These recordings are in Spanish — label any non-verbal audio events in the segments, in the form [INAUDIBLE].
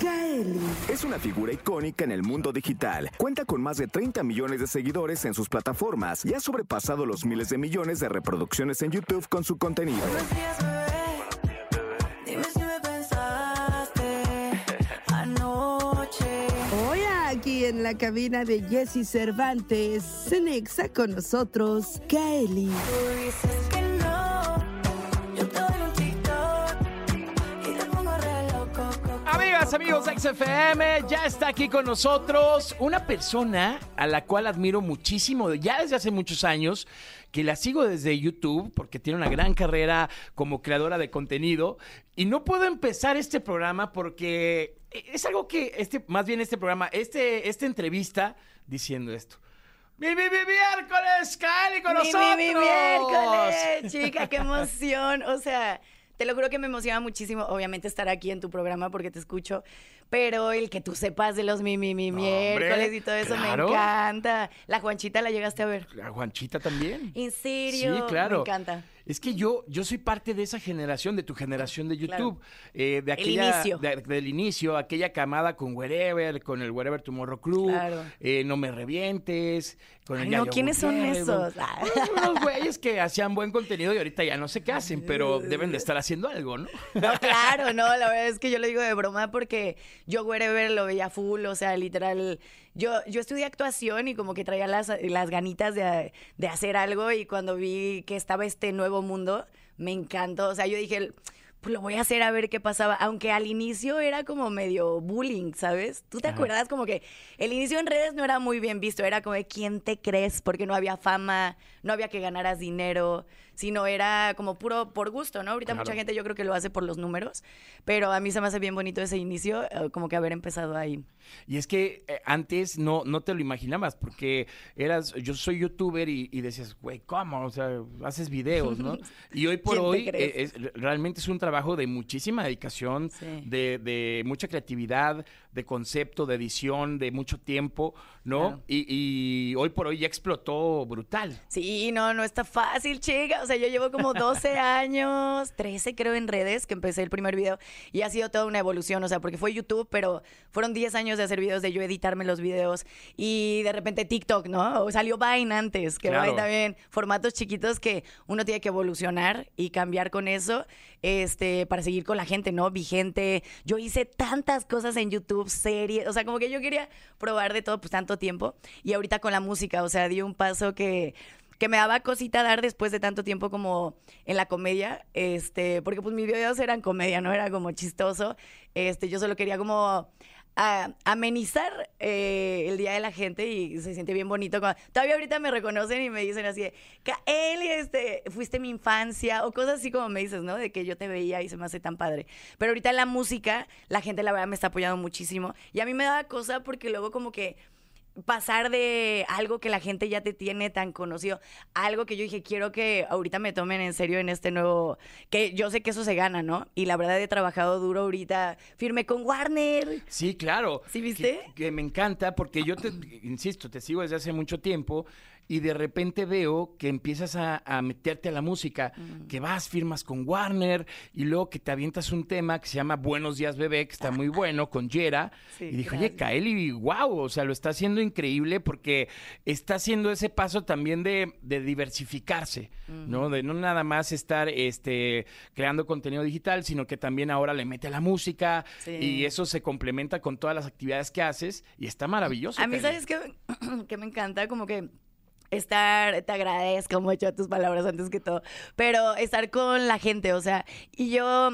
Kaeli. Es una figura icónica en el mundo digital. Cuenta con más de 30 millones de seguidores en sus plataformas y ha sobrepasado los miles de millones de reproducciones en YouTube con su contenido. Buenos días, bebé. Dime si me pensaste anoche. Hoy aquí en la cabina de Jesse Cervantes, Cenexa con nosotros, Kaeli. Amigos de XFM, ya está aquí con nosotros una persona a la cual admiro muchísimo, ya desde hace muchos años, que la sigo desde YouTube porque tiene una gran carrera como creadora de contenido. Y no puedo empezar este programa porque es algo que, este, más bien este programa, este, esta entrevista, diciendo esto. ¡Mi, mi, mi miércoles, Cali con Mi, nosotros! mi, mi miércoles, chica, qué emoción. O sea, te lo juro que me emociona muchísimo, obviamente, estar aquí en tu programa porque te escucho, pero el que tú sepas de los mi, mi, mi miércoles y todo eso claro. me encanta. La Juanchita la llegaste a ver. ¿A Juanchita también? ¿En serio? Sí, claro. Me encanta. Es que yo, yo soy parte de esa generación, de tu generación de Claro. YouTube. eh, de aquella, inicio. de- del inicio, aquella camada con Wherever, con el Wherever Tomorrow Crew, Claro. eh, No Me Revientes, con el Ay, no, ¿quiénes son esos? bueno, Unos güeyes que hacían buen contenido y ahorita ya no sé qué hacen, pero deben de estar haciendo algo, ¿no? No, claro, no, la verdad es que yo lo digo de broma porque yo Wherever lo veía full, o sea, literal, yo, yo estudié actuación y como que traía las, las ganitas de, de hacer algo y cuando vi que estaba este nuevo mundo, me encantó, o sea, yo dije, pues lo voy a hacer a ver qué pasaba, aunque al inicio era como medio bullying, ¿sabes? ¿Tú te Ajá. acuerdas como que el inicio en redes no era muy bien visto, era como de quién te crees, porque no había fama, no había que ganaras dinero, sino era como puro por gusto, ¿no? Ahorita Claro. mucha gente yo creo que lo hace por los números, pero a mí se me hace bien bonito ese inicio, eh, como que haber empezado ahí. Y es que eh, antes no, no te lo imaginabas, porque eras, yo soy youtuber y, y decías, güey, ¿cómo? O sea, haces videos, ¿no? [LAUGHS] Y hoy por ¿Quién te hoy eh, es- realmente es un trabajo de muchísima dedicación, Sí. de, de mucha creatividad, de concepto, de edición, de mucho tiempo, ¿no? Claro. Y, y hoy por hoy ya explotó brutal. Sí, no, no está fácil, chica. Sea, yo llevo como 12 [LAUGHS] años, 13 creo en redes, que empecé el primer video y ha sido toda una evolución, o sea, porque fue YouTube, pero fueron 10 años de hacer videos, de yo editarme los videos y de repente TikTok, ¿no? O salió Vine antes, que Claro. Vine también, formatos chiquitos que uno tiene que evolucionar y cambiar con eso, este, para seguir con la gente, ¿no? Vigente. Yo hice tantas cosas en YouTube, series, o sea, como que yo quería probar de todo, pues tanto tiempo. Y ahorita con la música, o sea, di un paso que que me daba cosita dar después de tanto tiempo como en la comedia, este, porque pues mis videos eran comedia, no era como chistoso, este, yo solo quería como amenizar eh, el día de la gente y se siente bien bonito. todavía ahorita me reconocen y me dicen así, de, Kaeli, este, fuiste mi infancia, o cosas así como me dices, ¿no? De que yo te veía y se me hace tan padre. Pero ahorita en la música, la gente la verdad me está apoyando muchísimo y a mí me daba cosa porque luego como que pasar de algo que la gente ya te tiene tan conocido, algo que yo dije, quiero que ahorita me tomen en serio en este nuevo, que yo sé que eso se gana, ¿no? Y la verdad he trabajado duro ahorita, firme con Warner. Sí, claro. ¿Sí viste? Que, que me encanta porque yo te, insisto, te sigo desde hace mucho tiempo y de repente veo que empiezas a, a meterte a la música, que vas, firmas con Warner y luego que te avientas un tema que se llama Buenos Días Bebé, que está muy bueno, con Yera. [LAUGHS] Sí, y dije, oye. Kaeli, wow, o sea, lo está haciendo increíble porque está haciendo ese paso también de, de diversificarse, ¿no? De no nada más estar este, creando contenido digital, sino que también ahora le mete a la música Sí. y eso se complementa con todas las actividades que haces y está maravilloso. A mí, Kaeli. ¿sabes qué? [CLEARS THROAT] que me encanta como que estar, te agradezco mucho tus palabras antes que todo, pero estar con la gente, o sea, y yo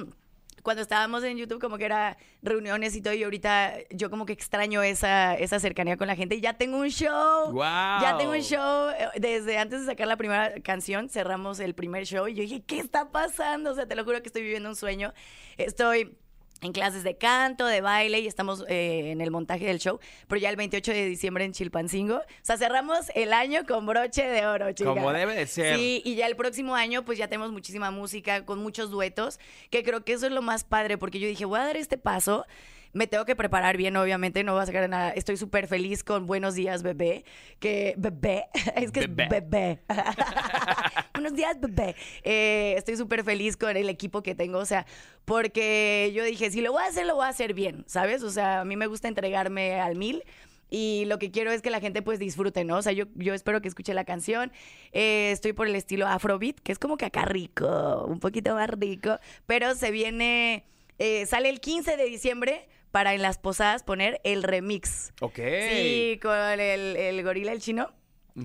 cuando estábamos en YouTube como que era reuniones y todo y ahorita yo como que extraño esa, esa cercanía con la gente y ya tengo un show. ¡Guau! Ya tengo un show. eh, Desde antes de sacar la primera canción cerramos el primer show y yo dije, ¿qué está pasando? O sea, te lo juro que estoy viviendo un sueño. Estoy en clases de canto, de baile y estamos eh, en el montaje del show, pero ya el 28 de diciembre en Chilpancingo. O sea, cerramos el año con broche de oro, chica. Como debe de ser. Sí, y ya el próximo año pues ya tenemos muchísima música con muchos duetos, que creo que eso es lo más padre, porque yo dije, voy a dar este paso me tengo que preparar bien, obviamente, no va a sacar nada. Estoy súper feliz con Buenos Días, bebé. Que bebé, [LAUGHS] es que Bebé. es bebé. [LAUGHS] Buenos días, bebé. Eh, estoy súper feliz con el equipo que tengo, o sea, porque yo dije, si lo voy a hacer, lo voy a hacer bien, ¿sabes? O sea, a mí me gusta entregarme al mil. Y lo que quiero es que la gente pues disfrute, ¿no? O sea, yo, yo espero que escuche la canción. Eh, estoy por el estilo Afrobeat, que es como que acá rico, un poquito más rico. Pero se viene, eh, sale el 15 de diciembre para en las posadas poner el remix. Ok. Sí, con el, el gorila, el chino,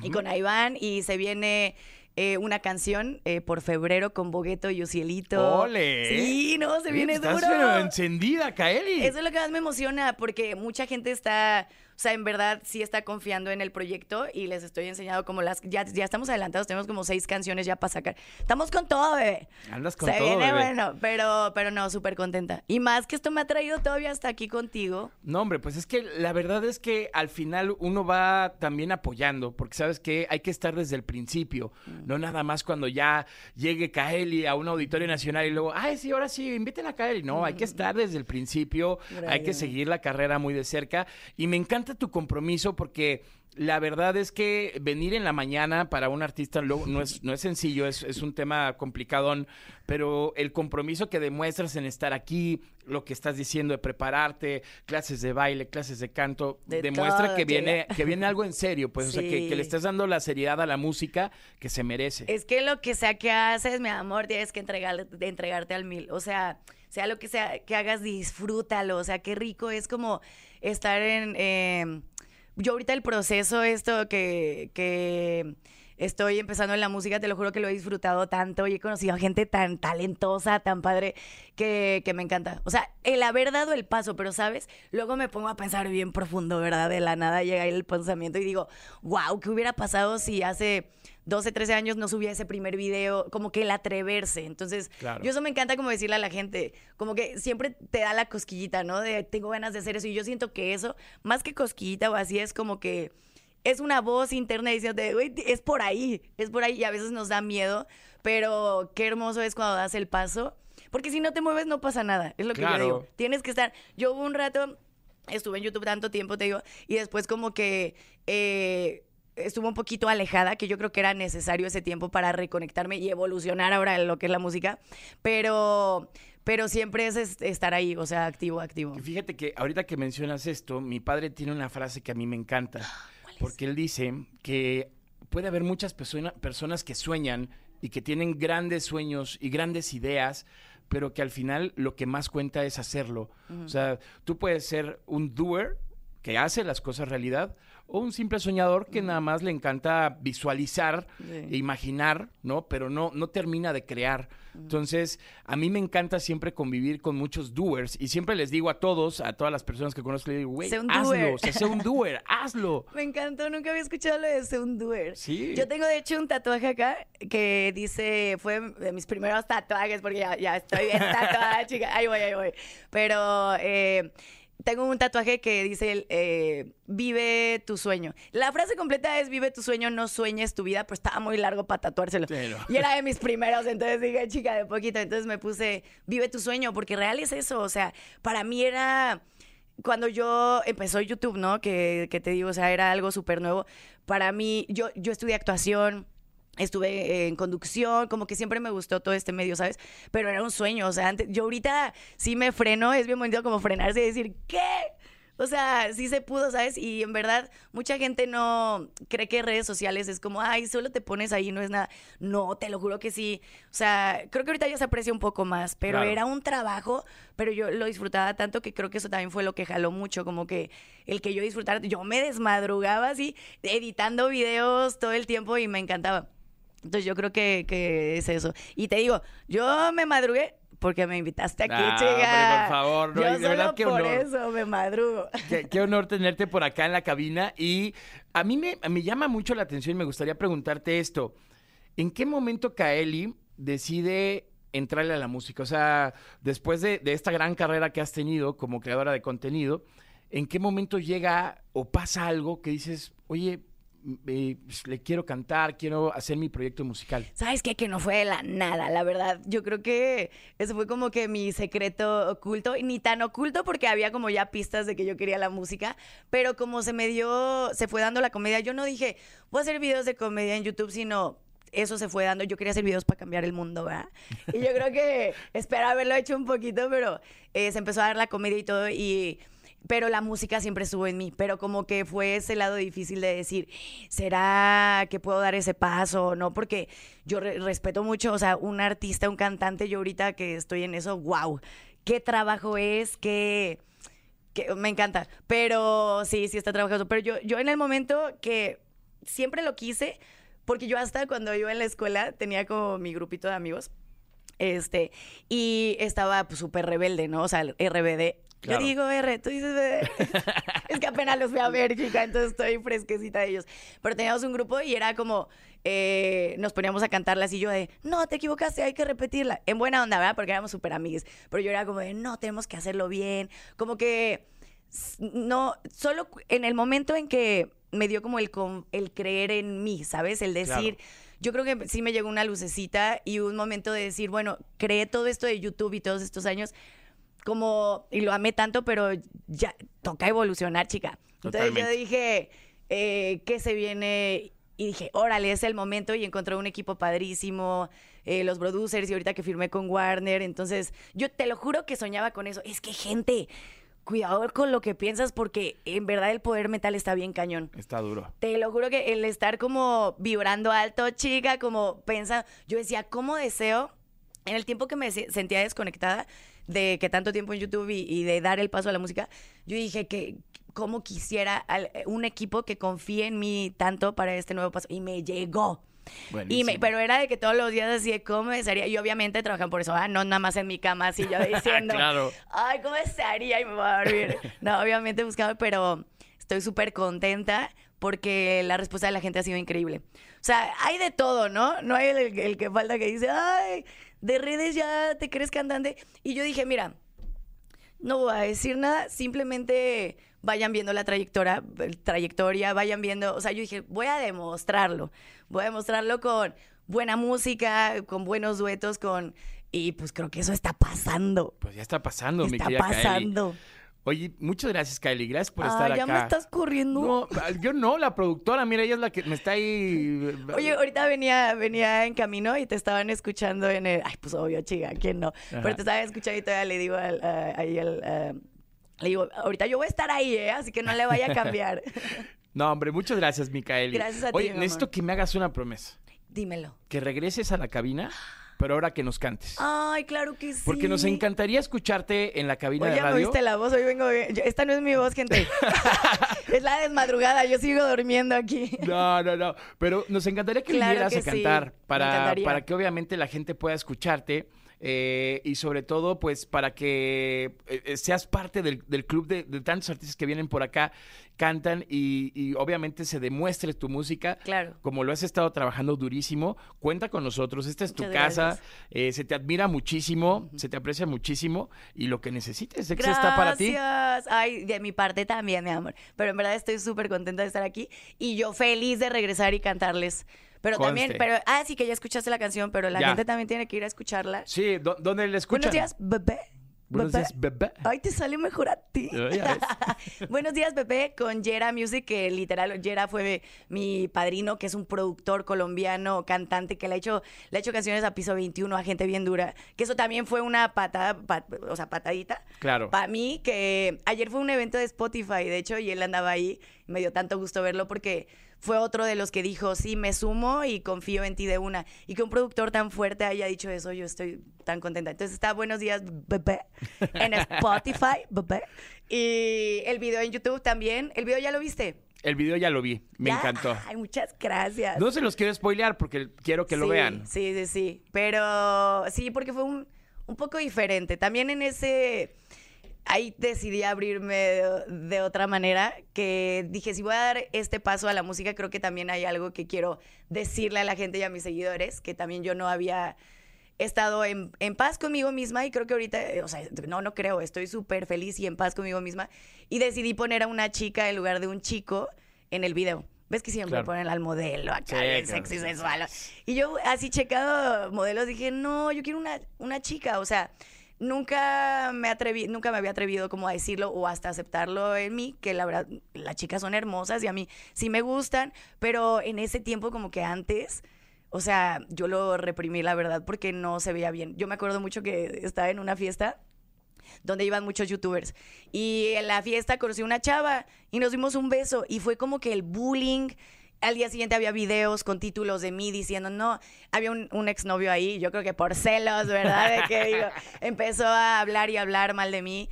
y con Iván, y se viene eh, una canción eh, por febrero con Bogueto y Ucielito. ¡Ole! Sí, no, se viene Estás duro. pero encendida, Kaeli. Eso es lo que más me emociona, porque mucha gente está, sea, en verdad sí está confiando en el proyecto y les estoy enseñando como las, ya, ya estamos adelantados, tenemos como seis canciones ya para sacar. Estamos con todo, bebé. Andas con Se todo, viene bebé. bueno, pero, pero no, súper contenta. Y más que esto me ha traído todavía hasta aquí contigo. No, hombre, pues es que la verdad es que al final uno va también apoyando, porque sabes que hay que estar desde el principio, Mm. no nada más cuando ya llegue Kaeli a un auditorio nacional y luego, ay, sí, ahora sí, inviten a Kaeli. No, hay que estar desde el principio, hay que seguir la carrera muy de cerca. Y me encanta tu compromiso porque la verdad es que venir en la mañana para un artista no es, no es sencillo, es, es un tema complicadón, pero el compromiso que demuestras en estar aquí, lo que estás diciendo de prepararte, clases de baile, clases de canto, De demuestra todo, que viene, que viene algo en serio, pues, o sea, que, que le estás dando la seriedad a la música que se merece. Es que lo que sea que haces, mi amor, tienes que entregar, de entregarte al mil. O sea, sea lo que sea que hagas, disfrútalo. O sea, qué rico es como estar en... eh, yo ahorita el proceso, esto que, que estoy empezando en la música, te lo juro que lo he disfrutado tanto y he conocido a gente tan talentosa, tan padre, que, que me encanta. O sea, el haber dado el paso, pero sabes, luego me pongo a pensar bien profundo, ¿verdad? De la nada llega el pensamiento y digo, wow, ¿qué hubiera pasado si hace 12, 13 años no subía ese primer video? Como que el atreverse. Entonces, Claro. yo eso me encanta como decirle a la gente, como que siempre te da la cosquillita, ¿no? De tengo ganas de hacer eso. Y yo siento que eso, más que cosquillita o así, es como que es una voz interna diciéndote, güey, es por ahí, es por ahí. Y a veces nos da miedo, pero qué hermoso es cuando das el paso. Porque si no te mueves, no pasa nada. Es lo que Claro. yo digo. Tienes que estar. Yo hubo un rato, estuve en YouTube tanto tiempo, te digo, y después como que. eh, estuve un poquito alejada, que yo creo que era necesario ese tiempo para reconectarme y evolucionar ahora en lo que es la música, pero, pero siempre es es- estar ahí, o sea, activo, activo. Fíjate que ahorita que mencionas esto, mi padre tiene una frase que a mí me encanta. Porque él dice que puede haber muchas persona- personas que sueñan y que tienen grandes sueños y grandes ideas, pero que al final lo que más cuenta es hacerlo. O sea, tú puedes ser un doer que hace las cosas realidad o un simple soñador que nada más le encanta visualizar Sí. e imaginar, ¿no? Pero no, no termina de crear. Entonces, a mí me encanta siempre convivir con muchos doers y siempre les digo a todos, a todas las personas que conozco, les digo, güey, Sé un hazlo, doer. o sea, sé un doer, [LAUGHS] hazlo. Me encantó, nunca había escuchado lo de ser un doer. Sí. Yo tengo de hecho un tatuaje acá que dice, fue de mis primeros tatuajes, porque ya, ya estoy bien [LAUGHS] tatuada, chica. Ahí voy, ahí voy. Pero eh, tengo un tatuaje que dice, eh, vive tu sueño. La frase completa es, vive tu sueño, no sueñes tu vida, pero estaba muy largo para tatuárselo. Y era de mis primeros, entonces dije, chica, de poquito. Entonces me puse, vive tu sueño, porque real es eso. O sea, para mí era cuando yo empezó YouTube, ¿no? Que, que te digo, o sea, era algo súper nuevo. Para mí, yo, yo estudié actuación. Estuve en conducción, como que siempre me gustó todo este medio, ¿sabes? Pero era un sueño, o sea, antes, yo ahorita sí me freno, es bien bonito como frenarse y decir, ¿qué? O sea, sí se pudo, ¿sabes? Y en verdad, mucha gente no cree que redes sociales es como, ay, solo te pones ahí, no es nada. No, te lo juro que sí. O sea, creo que ahorita ya se aprecia un poco más, pero Claro. era un trabajo, pero yo lo disfrutaba tanto que creo que eso también fue lo que jaló mucho, como que el que yo disfrutara, yo me desmadrugaba así, editando videos todo el tiempo y me encantaba. Entonces yo creo que, que es eso. Y te digo, yo me madrugué porque me invitaste aquí, Ah, chica. hombre, por favor, no, yo de solo verdad, qué por honor. eso me madrugo. Qué, qué honor tenerte por acá en la cabina. Y a mí me, me llama mucho la atención y me gustaría preguntarte esto. ¿En qué momento Kaeli decide entrarle a la música? O sea, después de, de esta gran carrera que has tenido como creadora de contenido, ¿en qué momento llega o pasa algo que dices, oye, pues, le quiero cantar, quiero hacer mi proyecto musical? ¿Sabes qué? Que no fue de la nada, la verdad. Yo creo que eso fue como que mi secreto oculto, ni tan oculto porque había como ya pistas de que yo quería la música, pero como se me dio, se fue dando la comedia, yo no dije, voy a hacer videos de comedia en YouTube, sino eso se fue dando. Yo quería hacer videos para cambiar el mundo, ¿verdad? Y yo creo que espero haberlo hecho un poquito, pero eh, se empezó a dar la comedia y todo, pero la música siempre estuvo en mí, pero como que fue ese lado difícil de decir, ¿será que puedo dar ese paso no? Porque yo re- respeto mucho, o sea, un artista, un cantante, yo ahorita que estoy en eso, wow, qué trabajo es, qué... que me encanta, pero sí, sí está trabajando, pero yo, yo en el momento que siempre lo quise, porque yo hasta cuando iba en la escuela tenía como mi grupito de amigos, este, y estaba pues, súper rebelde, ¿no? O sea, RBD. Claro. Yo digo R, tú dices [LAUGHS] es que apenas los fui a ver, chica, entonces estoy fresquecita de ellos. Pero teníamos un grupo y era como, eh, nos poníamos a cantarlas y yo de, no, te equivocaste, hay que repetirla. En buena onda, ¿verdad? Porque éramos súper amigues. Pero yo era como de, no, tenemos que hacerlo bien. Como que, no, solo en el momento en que me dio como el, el creer en mí, ¿sabes? El decir... Claro. Yo creo que sí me llegó una lucecita y un momento de decir, bueno, creé todo esto de YouTube y todos estos años como, y lo amé tanto, pero ya toca evolucionar, chica. Entonces yo Totalmente. dije, eh, ¿qué se viene? Y dije, órale, es el momento y encontré un equipo padrísimo, eh, los producers y ahorita que firmé con Warner. Entonces yo te lo juro que soñaba con eso. Es que gente, cuidado con lo que piensas porque en verdad el poder mental está bien cañón. Está duro. Te lo juro que el estar como vibrando alto, chica, como pensando, yo decía, ¿cómo deseo? En el tiempo que me se- sentía desconectada de que tanto tiempo en YouTube y, y de dar el paso a la música, yo dije que cómo quisiera al- un equipo que confíe en mí tanto para este nuevo paso. Y me llegó. Y me, pero era de que todos los días así de cómo desearía. Y obviamente trabajan por eso, ah, no nada más en mi cama, así yo [LAUGHS] diciendo, Claro. ay, ¿cómo desearía? Y me voy a dormir. [LAUGHS] No, obviamente buscaba, pero estoy súper contenta porque la respuesta de la gente ha sido increíble. O sea, hay de todo, ¿no? No hay el, el que falta que dice, ay, de redes ya te crees cantante. Y yo dije, mira, no voy a decir nada, simplemente vayan viendo la trayectoria, trayectoria, vayan viendo, o sea, yo dije, voy a demostrarlo, voy a demostrarlo con buena música, con buenos duetos, con y pues creo que eso está pasando. Pues ya está pasando, mi está querida pasando. Oye, muchas gracias, Kylie. Gracias por Ah, estar ya acá. me estás corriendo. No, yo no, la productora, mira, ella es la que me está ahí. Oye, ahorita venía, venía en camino y te estaban escuchando en el. Ay, pues obvio, chica, ¿quién no? Ajá. Pero te estaban escuchando y todavía le digo al, a- ahí al. a- le digo, ahorita yo voy a estar ahí, ¿eh? Así que no le vaya a cambiar. [LAUGHS] No, hombre, muchas gracias, Micaeli. Gracias a ti, Oye, necesito amor. que me hagas una promesa. Dímelo. Que regreses a la cabina, pero ahora que nos cantes. Ay, claro que sí. Porque nos encantaría escucharte en la cabina Oye, de ya me radio. viste la voz, hoy vengo. Yo- esta no es mi voz, gente. [LAUGHS] es la desmadrugada, yo sigo durmiendo aquí. No, no, no. Pero nos encantaría que Claro vinieras que a cantar para, para que obviamente la gente pueda escucharte. Eh, y sobre todo, pues, para que eh, eh, seas parte del, del club de, de tantos artistas que vienen por acá, cantan y, y obviamente se demuestre tu música. Claro. Como lo has estado trabajando durísimo, cuenta con nosotros. Esta es tu casa. eh, se te admira muchísimo, se te aprecia muchísimo. Y lo que necesites, Exa está para ti. Gracias. Ay, de mi parte también, mi amor. Pero en verdad estoy súper contenta de estar aquí y yo feliz de regresar y cantarles. Pero también, pero, ah, sí que ya escuchaste la canción, pero la Ya. gente también tiene que ir a escucharla. Sí, ¿dó- ¿dónde le escuchan? Buenos días, bebé. Buenos Bebé. días, bebé. Ay, te sale mejor a ti. Ves. [LAUGHS] Buenos días, Pepe, con Yera Music, que literal, Yera fue mi padrino, que es un productor colombiano, cantante, que le ha hecho, le ha hecho canciones a piso 21, a gente bien dura. Que eso también fue una patada, pa- o sea, patadita. Claro. Para mí, que ayer fue un evento de Spotify, de hecho, y él andaba ahí. y Me dio tanto gusto verlo porque fue otro de los que dijo, sí, me sumo y confío en ti de una. Y que un productor tan fuerte haya dicho eso, yo estoy tan contenta. Entonces está Buenos Días, bebé, en Spotify, [LAUGHS] bebé. Y el video en YouTube también. ¿El video ya lo viste? El video ya lo vi, me ¿Ya? encantó. Ay, muchas gracias. No se los quiero spoilear porque quiero que lo vean. Sí, sí, sí. Pero sí, porque fue un, un poco diferente. También en ese. Ahí decidí abrirme de, de otra manera, que dije, si voy a dar este paso a la música, creo que también hay algo que quiero decirle a la gente y a mis seguidores, que también yo no había estado en, en paz conmigo misma y creo que ahorita, o sea, no, no creo, estoy súper feliz y en paz conmigo misma. Y decidí poner a una chica en lugar de un chico en el video. Ves que siempre Claro. ponen al modelo acá, Sí, bien claro. sexy, sensual. Y yo, así checado modelos, dije, no, yo quiero una, una chica. O sea, nunca me había atrevido como a decirlo o hasta aceptarlo en mí, que la verdad, las chicas son hermosas y a mí sí me gustan, pero en ese tiempo como que antes... O sea, yo lo reprimí, la verdad, porque no se veía bien. Yo me acuerdo mucho que estaba en una fiesta donde iban muchos youtubers. Y en la fiesta conocí una chava y nos dimos un beso y fue como que el bullying. Al día siguiente había videos con títulos de mí diciendo, no, había un, un exnovio ahí, yo creo que por celos, ¿verdad? De que digo, [LAUGHS] empezó a hablar y hablar mal de mí.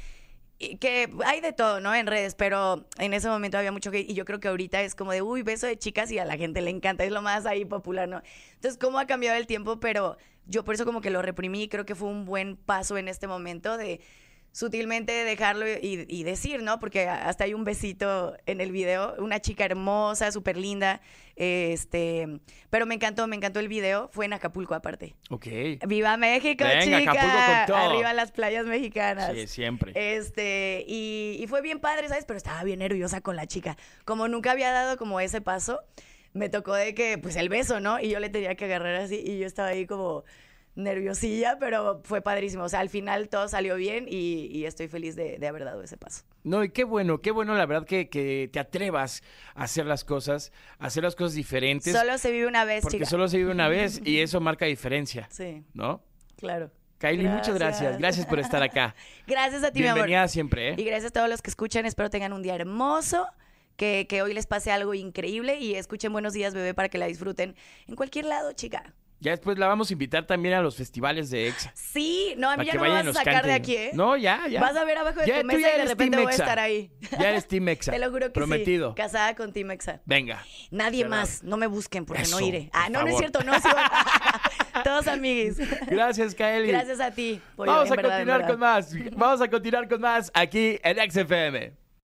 Y que hay de todo, ¿no? En redes, pero en ese momento había mucho que... Y yo creo que ahorita es como de, uy, beso de chicas y a la gente le encanta, es lo más ahí popular, ¿no? Entonces, ¿cómo ha cambiado el tiempo? Pero yo por eso como que lo reprimí y creo que fue un buen paso en este momento de sutilmente dejarlo y, y decir, ¿no? Porque hasta hay un besito en el video, una chica hermosa, súper linda, este, pero me encantó, me encantó el video, fue en Acapulco aparte. Ok. ¡Viva México, Venga, chica! Acapulco con todo. Arriba las playas mexicanas. Sí, siempre. Este, y, y fue bien padre, ¿sabes? Pero estaba bien nerviosa con la chica. Como nunca había dado como ese paso, me tocó de que, pues el beso, ¿no? Y yo le tenía que agarrar así y yo estaba ahí como nerviosilla, pero fue padrísimo. O sea, al final todo salió bien y, y estoy feliz de, de haber dado ese paso. No, y qué bueno, qué bueno la verdad que, que te atrevas a hacer las cosas, a hacer las cosas diferentes. Solo se vive una vez, porque chica. solo se vive una vez y [LAUGHS] eso marca diferencia, Sí, ¿no? claro. Kylie, muchas gracias. Gracias por estar acá. [LAUGHS] Gracias a ti, mi Bienvenida amor. siempre, ¿eh? Y gracias a todos los que escuchan. Espero tengan un día hermoso. Que, que hoy les pase algo increíble y escuchen Buenos Días, bebé, para que la disfruten en cualquier lado, chica. Ya después la vamos a invitar también a los festivales de EXA. Sí, no, a mí ya no me vas a sacar de aquí, ¿eh? No, ya, ya. Vas a ver abajo de Ya, tu mesa y de repente voy a estar ahí. Ya eres Team Exa. [LAUGHS] Te lo juro que Prometido. sí. Casada con Team Exa. Venga. Nadie Cerrado. más, no me busquen porque no iré. Ah, no, no es cierto, no. [LAUGHS] [LAUGHS] Todos amiguis. Gracias, Kylie. Gracias a ti. pollo, Vamos en a verdad, continuar con más. Vamos a continuar con más aquí en XFM.